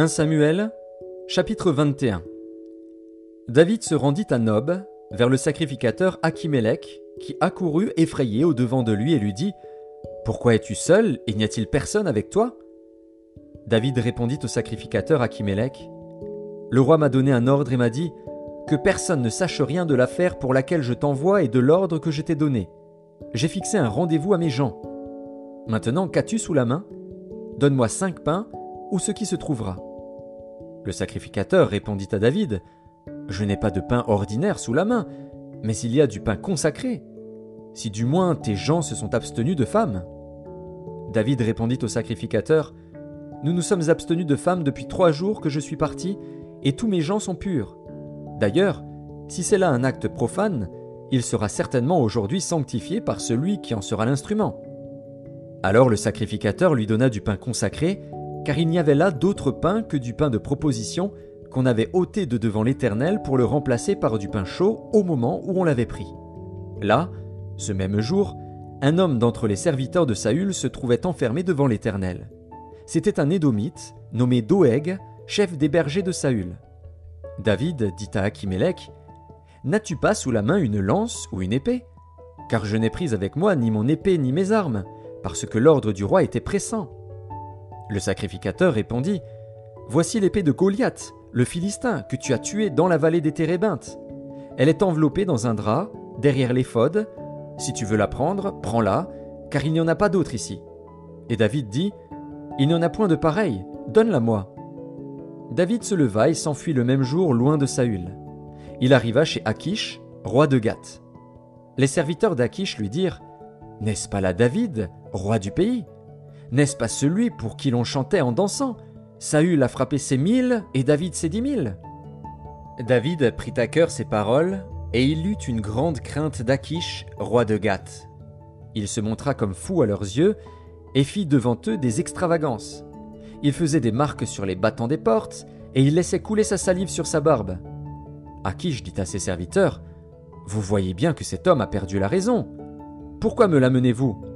1 Samuel, chapitre 21 David se rendit à Nob, vers le sacrificateur Achimélec, qui accourut effrayé au devant de lui et lui dit Pourquoi es-tu seul et n'y a-t-il personne avec toi? David répondit au sacrificateur Achimélec Le roi m'a donné un ordre et m'a dit Que personne ne sache rien de l'affaire pour laquelle je t'envoie et de l'ordre que je t'ai donné. J'ai fixé un rendez-vous à mes gens. Maintenant, qu'as-tu sous la main? Donne-moi cinq pains ou ce qui se trouvera. Le sacrificateur répondit à David, Je n'ai pas de pain ordinaire sous la main, mais il y a du pain consacré, si du moins tes gens se sont abstenus de femmes. David répondit au sacrificateur, Nous nous sommes abstenus de femmes depuis trois jours que je suis parti, et tous mes gens sont purs. D'ailleurs, si c'est là un acte profane, il sera certainement aujourd'hui sanctifié par celui qui en sera l'instrument. Alors le sacrificateur lui donna du pain consacré, car il n'y avait là d'autre pain que du pain de proposition qu'on avait ôté de devant l'Éternel pour le remplacer par du pain chaud au moment où on l'avait pris. Là, ce même jour, un homme d'entre les serviteurs de Saül se trouvait enfermé devant l'Éternel. C'était un Édomite, nommé Doeg, chef des bergers de Saül. David dit à Achimélec N'as-tu pas sous la main une lance ou une épée? Car je n'ai pris avec moi ni mon épée ni mes armes, parce que l'ordre du roi était pressant. Le sacrificateur répondit Voici l'épée de Goliath, le Philistin, que tu as tué dans la vallée des Térébintes. Elle est enveloppée dans un drap, derrière l'éphod. Si tu veux la prendre, prends-la, car il n'y en a pas d'autre ici. Et David dit Il n'y en a point de pareil, donne-la-moi. David se leva et s'enfuit le même jour loin de Saül. Il arriva chez Akish, roi de Gath. Les serviteurs d'Akish lui dirent N'est-ce pas là David, roi du pays? N'est-ce pas celui pour qui l'on chantait en dansant? Saül a frappé ses mille et David ses dix mille. David prit à cœur ces paroles, et il eut une grande crainte d'Achish, roi de Gath. Il se montra comme fou à leurs yeux, et fit devant eux des extravagances. Il faisait des marques sur les battants des portes, et il laissait couler sa salive sur sa barbe. Achish dit à ses serviteurs Vous voyez bien que cet homme a perdu la raison. Pourquoi me l'amenez-vous?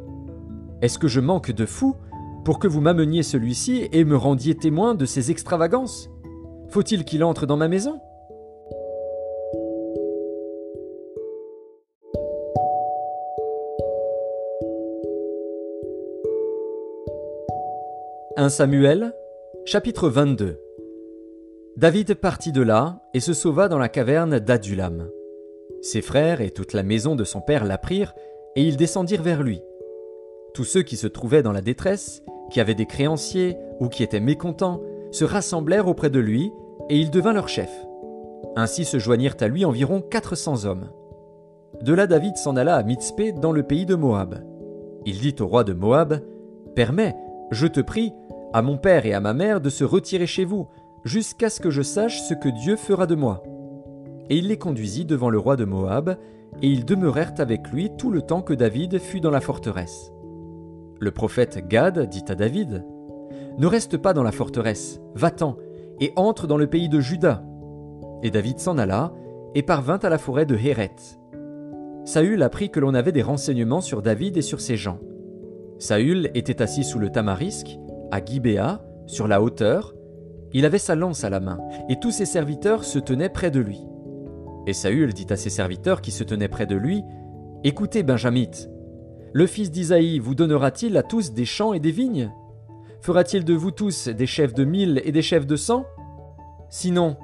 Est-ce que je manque de fou pour que vous m'ameniez celui-ci et me rendiez témoin de ses extravagances? Faut-il qu'il entre dans ma maison « 1 Samuel, chapitre 22 David partit de là et se sauva dans la caverne d'Adulam. Ses frères et toute la maison de son père l'apprirent, et ils descendirent vers lui. Tous ceux qui se trouvaient dans la détresse, qui avaient des créanciers ou qui étaient mécontents, se rassemblèrent auprès de lui, et il devint leur chef. Ainsi se joignirent à lui environ quatre cents hommes. De là David s'en alla à Mitzpé dans le pays de Moab. Il dit au roi de Moab, Permets, je te prie, à mon père et à ma mère de se retirer chez vous, jusqu'à ce que je sache ce que Dieu fera de moi. Et il les conduisit devant le roi de Moab, et ils demeurèrent avec lui tout le temps que David fut dans la forteresse. Le prophète Gad dit à David Ne reste pas dans la forteresse, va-t'en, et entre dans le pays de Juda. Et David s'en alla, et parvint à la forêt de Héret. Saül apprit que l'on avait des renseignements sur David et sur ses gens. Saül était assis sous le tamarisque, à Gibéa, sur la hauteur. Il avait sa lance à la main, et tous ses serviteurs se tenaient près de lui. Et Saül dit à ses serviteurs qui se tenaient près de lui Écoutez, Benjamite, le fils d'Isaïe vous donnera-t-il à tous des champs et des vignes? Fera-t-il de vous tous des chefs de mille et des chefs de cent? Sinon,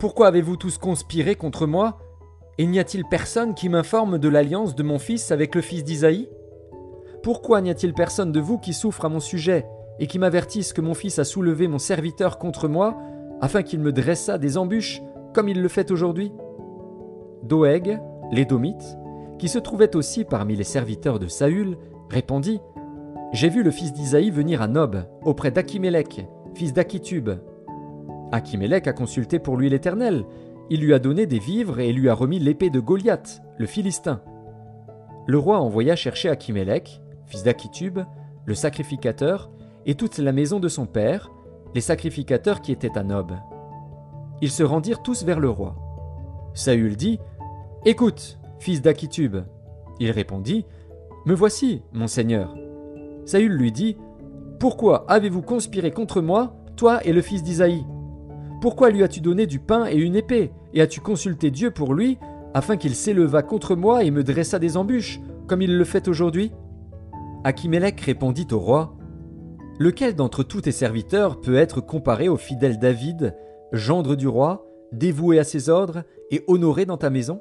pourquoi avez-vous tous conspiré contre moi? Et n'y a-t-il personne qui m'informe de l'alliance de mon fils avec le fils d'Isaïe? Pourquoi n'y a-t-il personne de vous qui souffre à mon sujet et qui m'avertisse que mon fils a soulevé mon serviteur contre moi afin qu'il me dressât des embûches comme il le fait aujourd'hui? Doeg, l'édomite, qui se trouvait aussi parmi les serviteurs de Saül, répondit J'ai vu le fils d'Isaïe venir à Nob, auprès d'Achimélec, fils d'Achitub. Achimélec a consulté pour lui l'Éternel. Il lui a donné des vivres et lui a remis l'épée de Goliath, le Philistin. Le roi envoya chercher Achimélec, fils d'Achitub, le sacrificateur, et toute la maison de son père, les sacrificateurs qui étaient à Nob. Ils se rendirent tous vers le roi. Saül dit Écoute, fils d'Achitub Il répondit Me voici, mon seigneur. Saül lui dit Pourquoi avez-vous conspiré contre moi toi et le fils d'Isaïe? Pourquoi lui as-tu donné du pain et une épée, et as-tu consulté Dieu pour lui, afin qu'il s'élevât contre moi et me dressa des embûches, comme il le fait aujourd'hui? Achimélec répondit au roi Lequel d'entre tous tes serviteurs peut être comparé au fidèle David, gendre du roi, dévoué à ses ordres et honoré dans ta maison?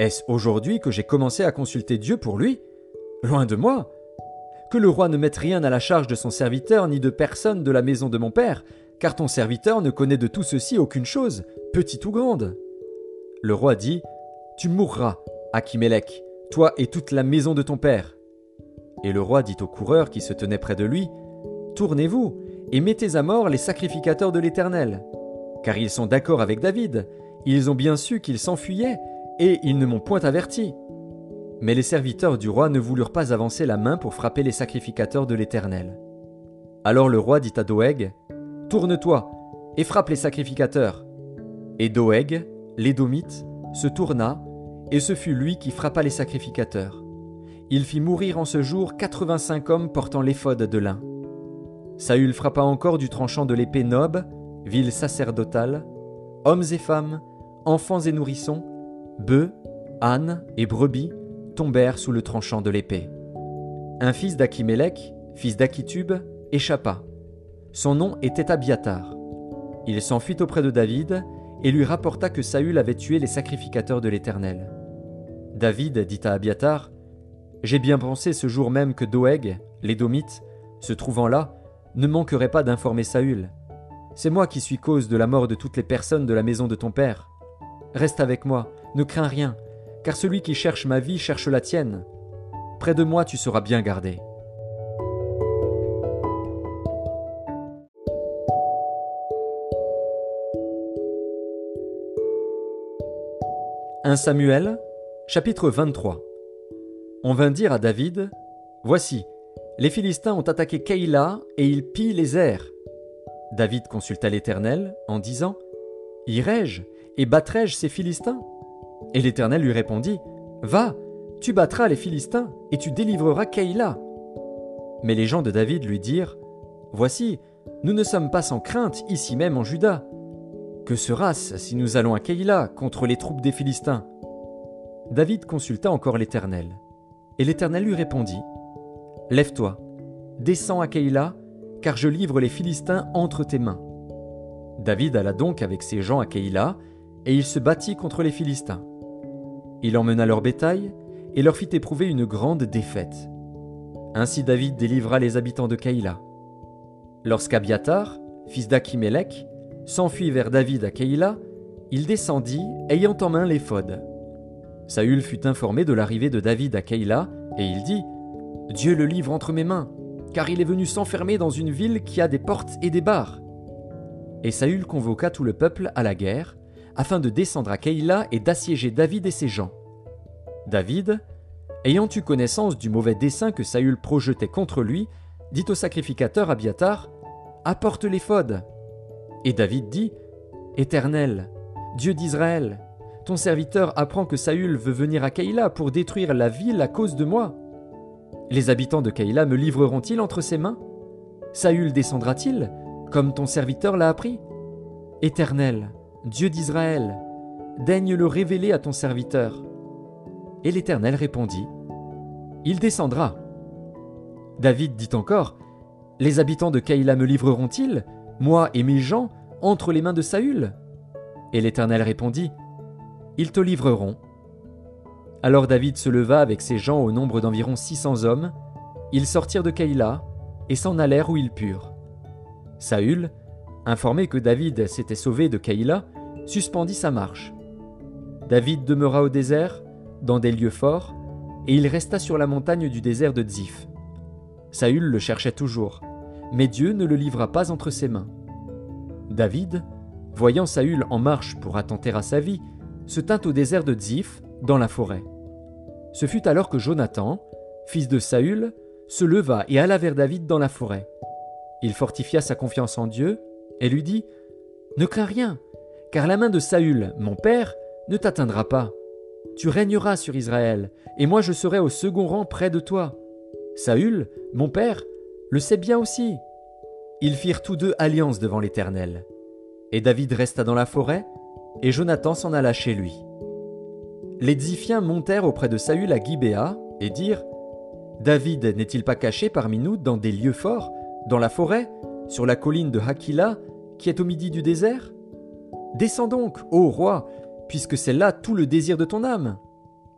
Est-ce aujourd'hui que j'ai commencé à consulter Dieu pour lui? Loin de moi Que le roi ne mette rien à la charge de son serviteur ni de personne de la maison de mon père, car ton serviteur ne connaît de tout ceci aucune chose, petite ou grande. Le roi dit Tu mourras, Achimélec, toi et toute la maison de ton père. Et le roi dit aux coureurs qui se tenaient près de lui Tournez-vous et mettez à mort les sacrificateurs de l'Éternel. Car ils sont d'accord avec David, ils ont bien su qu'il s'enfuyait, et ils ne m'ont point averti. Mais les serviteurs du roi ne voulurent pas avancer la main pour frapper les sacrificateurs de l'Éternel. Alors le roi dit à Doeg Tourne-toi et frappe les sacrificateurs. Et Doeg, l'édomite, se tourna, et ce fut lui qui frappa les sacrificateurs. Il fit mourir en ce jour quatre-vingt-cinq hommes portant l'éphod de lin. Saül frappa encore du tranchant de l'épée Nob, ville sacerdotale, hommes et femmes, enfants et nourrissons, bœufs, ânes et brebis tombèrent sous le tranchant de l'épée. Un fils d'Achimélec, fils d'Achitub, échappa. Son nom était Abiatar. Il s'enfuit auprès de David et lui rapporta que Saül avait tué les sacrificateurs de l'Éternel. David dit à Abiatar J'ai bien pensé ce jour même que Doeg, l'édomite, se trouvant là, ne manquerait pas d'informer Saül. C'est moi qui suis cause de la mort de toutes les personnes de la maison de ton père. Reste avec moi, ne crains rien, car celui qui cherche ma vie cherche la tienne. Près de moi tu seras bien gardé. Un Samuel, chapitre 23 On vint dire à David Voici, les Philistins ont attaqué Keïla et ils pillent les airs. David consulta l'Éternel en disant Irai-je et battrai-je ces Philistins? Et l'Éternel lui répondit Va, tu battras les Philistins et tu délivreras Keïla. Mais les gens de David lui dirent Voici, nous ne sommes pas sans crainte ici même en Juda. Que sera-ce si nous allons à Keïla contre les troupes des Philistins? David consulta encore l'Éternel. Et l'Éternel lui répondit Lève-toi, descends à Keïla, car je livre les Philistins entre tes mains. David alla donc avec ses gens à Keïla, et il se battit contre les Philistins. Il emmena leur bétail, et leur fit éprouver une grande défaite. Ainsi David délivra les habitants de Keïla. Lorsqu'Abiatar, fils d'Achimélec, s'enfuit vers David à Keïla, il descendit, ayant en main l'éphod. Saül fut informé de l'arrivée de David à Keïla, et il dit Dieu le livre entre mes mains, car il est venu s'enfermer dans une ville qui a des portes et des barres. Et Saül convoqua tout le peuple à la guerre, afin de descendre à Keïla et d'assiéger David et ses gens. David, ayant eu connaissance du mauvais dessein que Saül projetait contre lui, dit au sacrificateur Abiatar Apporte l'éphod. Et David dit Éternel, Dieu d'Israël, ton serviteur apprend que Saül veut venir à Keïla pour détruire la ville à cause de moi. Les habitants de Keïla me livreront-ils entre ses mains? Saül descendra-t-il, comme ton serviteur l'a appris? Éternel, Dieu d'Israël, daigne le révéler à ton serviteur. Et l'Éternel répondit Il descendra. David dit encore Les habitants de Keïla me livreront-ils, moi et mes gens, entre les mains de Saül? Et l'Éternel répondit Ils te livreront. Alors David se leva avec ses gens au nombre d'environ six cents hommes. Ils sortirent de Keïla et s'en allèrent où ils purent. Saül, informé que David s'était sauvé de Keïla, suspendit sa marche. David demeura au désert, dans des lieux forts, et il resta sur la montagne du désert de Ziph. Saül le cherchait toujours, mais Dieu ne le livra pas entre ses mains. David, voyant Saül en marche pour attenter à sa vie, se tint au désert de Ziph, dans la forêt. Ce fut alors que Jonathan, fils de Saül, se leva et alla vers David dans la forêt. Il fortifia sa confiance en Dieu et lui dit Ne crains rien, car la main de Saül, mon père, ne t'atteindra pas. Tu régneras sur Israël, et moi je serai au second rang près de toi. Saül, mon père, le sait bien aussi. Ils firent tous deux alliance devant l'Éternel. Et David resta dans la forêt, et Jonathan s'en alla chez lui. Les Ziphiens montèrent auprès de Saül à Gibéa, et dirent David n'est-il pas caché parmi nous dans des lieux forts, dans la forêt, sur la colline de Hakila, qui est au midi du désert? Descends donc, ô roi, puisque c'est là tout le désir de ton âme,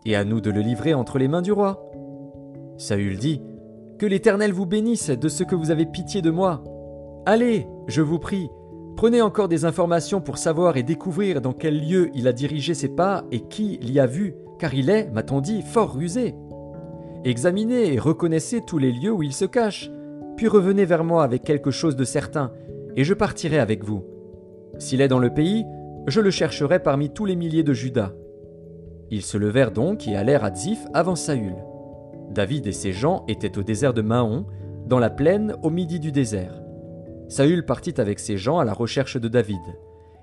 et à nous de le livrer entre les mains du roi. Saül dit Que l'Éternel vous bénisse de ce que vous avez pitié de moi. Allez, je vous prie, prenez encore des informations pour savoir et découvrir dans quel lieu il a dirigé ses pas et qui l'y a vu, car il est, m'a-t-on dit, fort rusé. Examinez et reconnaissez tous les lieux où il se cache, puis revenez vers moi avec quelque chose de certain, et je partirai avec vous. S'il est dans le pays, je le chercherai parmi tous les milliers de Judas. Ils se levèrent donc et allèrent à Ziph avant Saül. David et ses gens étaient au désert de Mahon, dans la plaine au midi du désert. Saül partit avec ses gens à la recherche de David.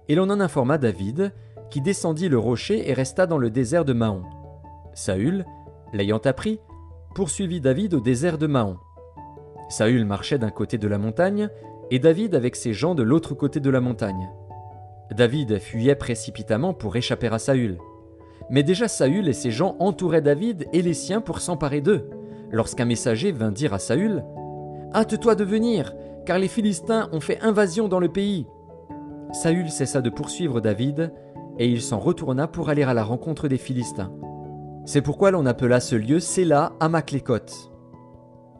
Et l'on en informa David, qui descendit le rocher et resta dans le désert de Mahon. Saül, l'ayant appris, poursuivit David au désert de Mahon. Saül marchait d'un côté de la montagne, et David avec ses gens de l'autre côté de la montagne. David fuyait précipitamment pour échapper à Saül. Mais déjà Saül et ses gens entouraient David et les siens pour s'emparer d'eux, lorsqu'un messager vint dire à Saül Hâte-toi de venir, car les Philistins ont fait invasion dans le pays. Saül cessa de poursuivre David, et il s'en retourna pour aller à la rencontre des Philistins. C'est pourquoi l'on appela ce lieu Séla Amaklékot.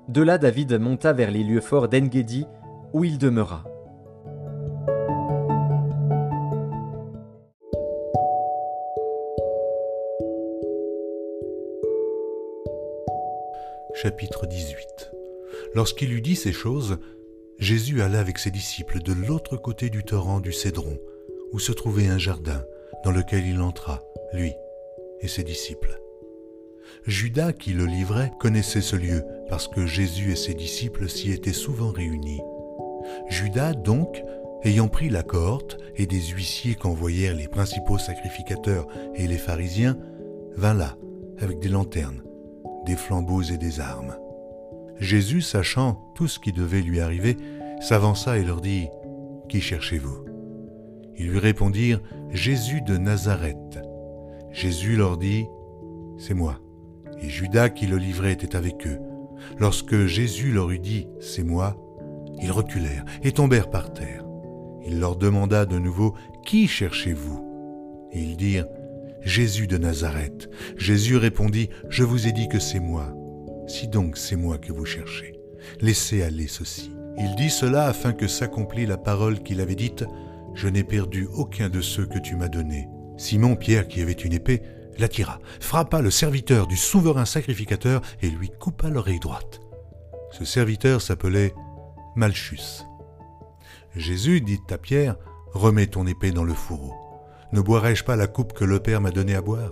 De là David monta vers les lieux forts d'Engedi, où il demeura. Chapitre 18 Lorsqu'il eut dit ces choses, Jésus alla avec ses disciples de l'autre côté du torrent du Cédron, où se trouvait un jardin, dans lequel il entra, lui et ses disciples. Judas, qui le livrait, connaissait ce lieu, parce que Jésus et ses disciples s'y étaient souvent réunis. Judas, donc, ayant pris la cohorte et des huissiers qu'envoyèrent les principaux sacrificateurs et les pharisiens, vint là, avec des lanternes, des flambeaux et des armes. Jésus, sachant tout ce qui devait lui arriver, s'avança et leur dit, Qui cherchez-vous? Ils lui répondirent, Jésus de Nazareth. Jésus leur dit, C'est moi. Et Judas qui le livrait était avec eux. Lorsque Jésus leur eut dit, C'est moi, ils reculèrent et tombèrent par terre. Il leur demanda de nouveau, Qui cherchez-vous? Ils dirent, Jésus de Nazareth. Jésus répondit, Je vous ai dit que c'est moi. Si donc c'est moi que vous cherchez, laissez aller ceci. Il dit cela afin que s'accomplît la parole qu'il avait dite, Je n'ai perdu aucun de ceux que tu m'as donnés. Simon Pierre, qui avait une épée, l'attira, frappa le serviteur du souverain sacrificateur et lui coupa l'oreille droite. Ce serviteur s'appelait Malchus. Jésus dit à Pierre, Remets ton épée dans le fourreau. Ne boirai-je pas la coupe que le Père m'a donnée à boire?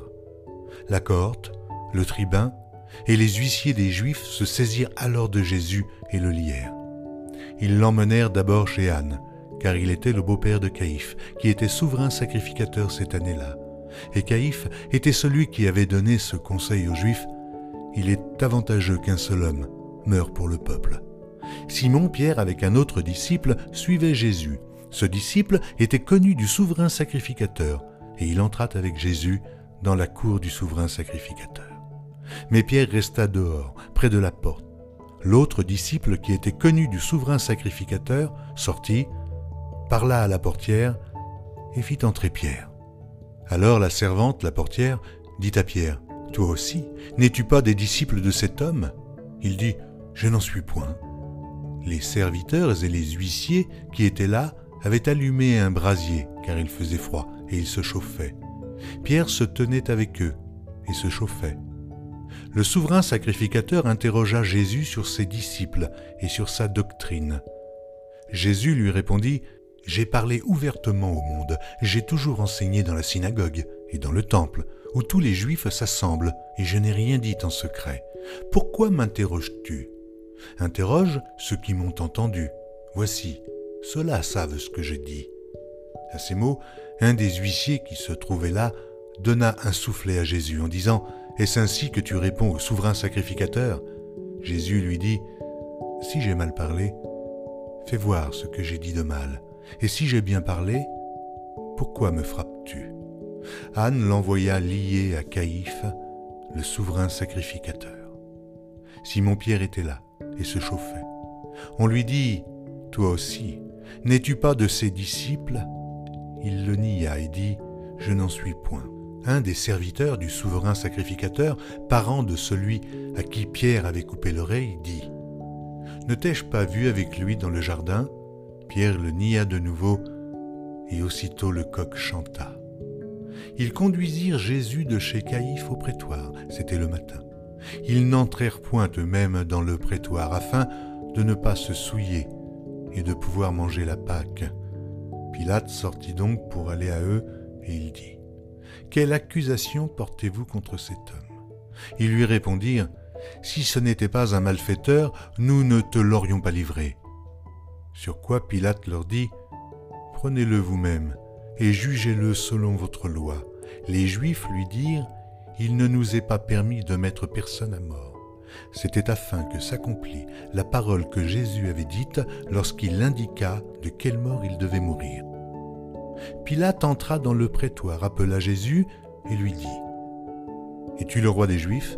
La cohorte, le tribun et les huissiers des Juifs se saisirent alors de Jésus et le lièrent. Ils l'emmenèrent d'abord chez Anne, car il était le beau-père de Caïphe, qui était souverain sacrificateur cette année-là. Et Caïphe était celui qui avait donné ce conseil aux Juifs, Il est avantageux qu'un seul homme meure pour le peuple. Simon Pierre avec un autre disciple suivait Jésus. Ce disciple était connu du souverain sacrificateur, et il entra avec Jésus dans la cour du souverain sacrificateur. Mais Pierre resta dehors, près de la porte. L'autre disciple qui était connu du souverain sacrificateur sortit, parla à la portière et fit entrer Pierre. Alors la servante, la portière, dit à Pierre, Toi aussi, n'es-tu pas des disciples de cet homme? Il dit, Je n'en suis point. Les serviteurs et les huissiers qui étaient là avaient allumé un brasier, car il faisait froid, et ils se chauffaient. Pierre se tenait avec eux et se chauffait. Le souverain sacrificateur interrogea Jésus sur ses disciples et sur sa doctrine. Jésus lui répondit, J'ai parlé ouvertement au monde, j'ai toujours enseigné dans la synagogue et dans le temple, où tous les Juifs s'assemblent, et je n'ai rien dit en secret. Pourquoi m'interroges-tu? Interroge ceux qui m'ont entendu. Voici, ceux-là savent ce que je dis. À ces mots, un des huissiers qui se trouvait là donna un soufflet à Jésus en disant Est-ce ainsi que tu réponds au souverain sacrificateur? Jésus lui dit Si j'ai mal parlé, Fais voir ce que j'ai dit de mal. Et si j'ai bien parlé, pourquoi me frappes-tu? Anne l'envoya lié à Caïphe, le souverain sacrificateur. Simon-Pierre était là et se chauffait. On lui dit, Toi aussi, n'es-tu pas de ses disciples? Il le nia et dit, Je n'en suis point. Un des serviteurs du souverain sacrificateur, parent de celui à qui Pierre avait coupé l'oreille, dit, Ne t'ai-je pas vu avec lui dans le jardin? Pierre le nia de nouveau, et aussitôt le coq chanta. Ils conduisirent Jésus de chez Caïphe au prétoire, c'était le matin. Ils n'entrèrent point eux-mêmes dans le prétoire afin de ne pas se souiller et de pouvoir manger la Pâque. Pilate sortit donc pour aller à eux et il dit Quelle accusation portez-vous contre cet homme? Ils lui répondirent Si ce n'était pas un malfaiteur, nous ne te l'aurions pas livré. Sur quoi Pilate leur dit Prenez-le vous-même et jugez-le selon votre loi. Les Juifs lui dirent Il ne nous est pas permis de mettre personne à mort. C'était afin que s'accomplît la parole que Jésus avait dite lorsqu'il indiqua de quelle mort il devait mourir. Pilate entra dans le prétoire, appela Jésus et lui dit Es-tu le roi des Juifs?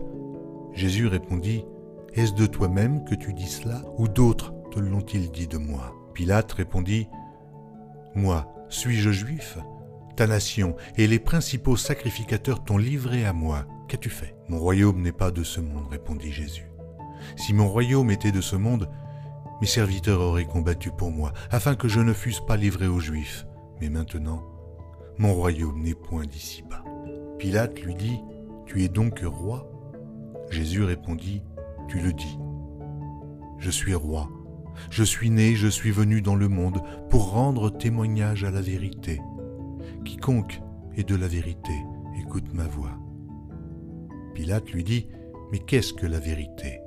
Jésus répondit Est-ce de toi-même que tu dis cela, ou d'autres te l'ont-ils dit de moi? Pilate répondit Moi, suis-je juif? Ta nation et les principaux sacrificateurs t'ont livré à moi. Qu'as-tu fait? Mon royaume n'est pas de ce monde, répondit Jésus. Si mon royaume était de ce monde, mes serviteurs auraient combattu pour moi, afin que je ne fusse pas livré aux Juifs. Mais maintenant, mon royaume n'est point d'ici-bas. Pilate lui dit, Tu es donc roi? Jésus répondit, Tu le dis. Je suis roi. Je suis né, je suis venu dans le monde pour rendre témoignage à la vérité. Quiconque est de la vérité, écoute ma voix. Pilate lui dit, Mais qu'est-ce que la vérité?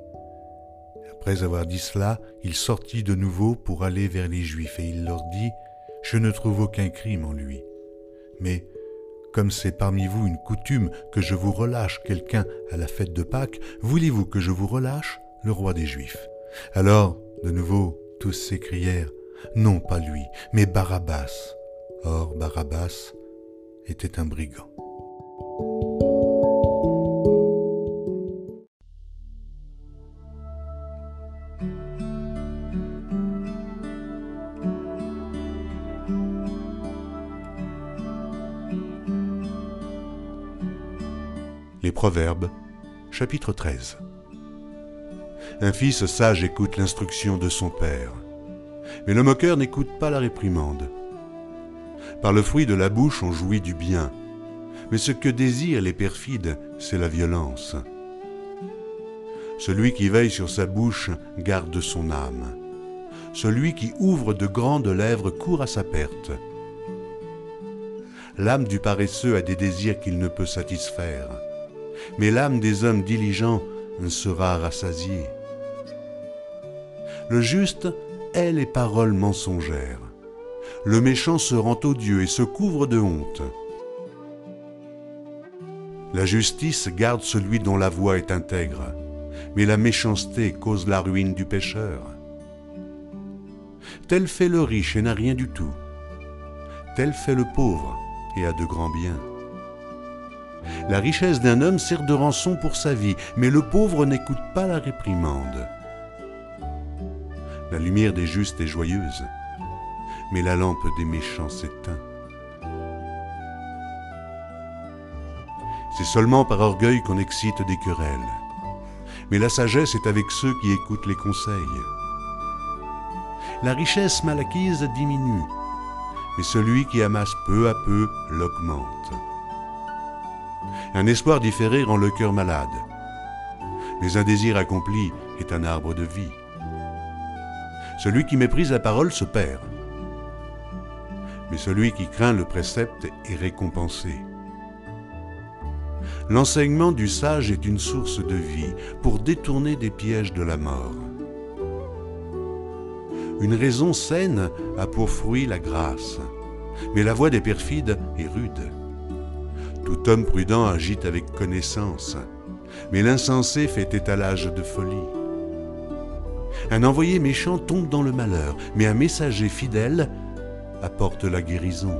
Après avoir dit cela, il sortit de nouveau pour aller vers les Juifs, et il leur dit, Je ne trouve aucun crime en lui. Mais, comme c'est parmi vous une coutume que je vous relâche quelqu'un à la fête de Pâques, voulez-vous que je vous relâche le roi des Juifs? Alors, de nouveau, tous s'écrièrent, Non pas lui, mais Barabbas. Or, Barabbas était un brigand. Les Proverbes, chapitre 13. Un fils sage écoute l'instruction de son père, mais le moqueur n'écoute pas la réprimande. Par le fruit de la bouche on jouit du bien, mais ce que désirent les perfides, c'est la violence. Celui qui veille sur sa bouche garde son âme. Celui qui ouvre de grandes lèvres court à sa perte. L'âme du paresseux a des désirs qu'il ne peut satisfaire mais l'âme des hommes diligents sera rassasiée. Le juste hait les paroles mensongères. Le méchant se rend odieux et se couvre de honte. La justice garde celui dont la voix est intègre, mais la méchanceté cause la ruine du pécheur. Tel fait le riche et n'a rien du tout. Tel fait le pauvre et a de grands biens. La richesse d'un homme sert de rançon pour sa vie, mais le pauvre n'écoute pas la réprimande. La lumière des justes est joyeuse, mais la lampe des méchants s'éteint. C'est seulement par orgueil qu'on excite des querelles, mais la sagesse est avec ceux qui écoutent les conseils. La richesse mal acquise diminue, mais celui qui amasse peu à peu l'augmente. Un espoir différé rend le cœur malade. Mais un désir accompli est un arbre de vie. Celui qui méprise la parole se perd. Mais celui qui craint le précepte est récompensé. L'enseignement du sage est une source de vie pour détourner des pièges de la mort. Une raison saine a pour fruit la grâce, mais la voix des perfides est rude. Tout homme prudent agite avec connaissance, mais l'insensé fait étalage de folie. Un envoyé méchant tombe dans le malheur, mais un messager fidèle apporte la guérison.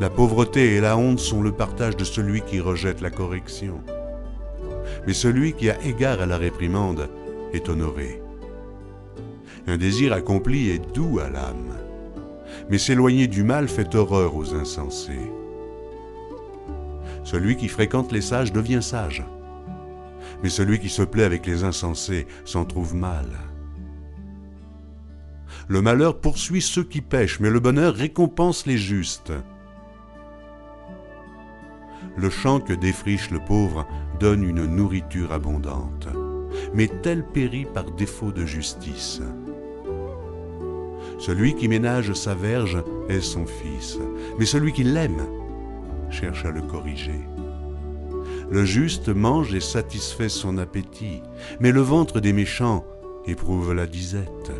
La pauvreté et la honte sont le partage de celui qui rejette la correction. Mais celui qui a égard à la réprimande est honoré. Un désir accompli est doux à l'âme, mais s'éloigner du mal fait horreur aux insensés. Celui qui fréquente les sages devient sage, mais celui qui se plaît avec les insensés s'en trouve mal. Le malheur poursuit ceux qui pêchent, mais le bonheur récompense les justes. Le champ que défriche le pauvre donne une nourriture abondante, mais tel périt par défaut de justice. Celui qui ménage sa verge est son fils, mais celui qui l'aime cherche à le corriger. Le juste mange et satisfait son appétit, mais le ventre des méchants éprouve la disette.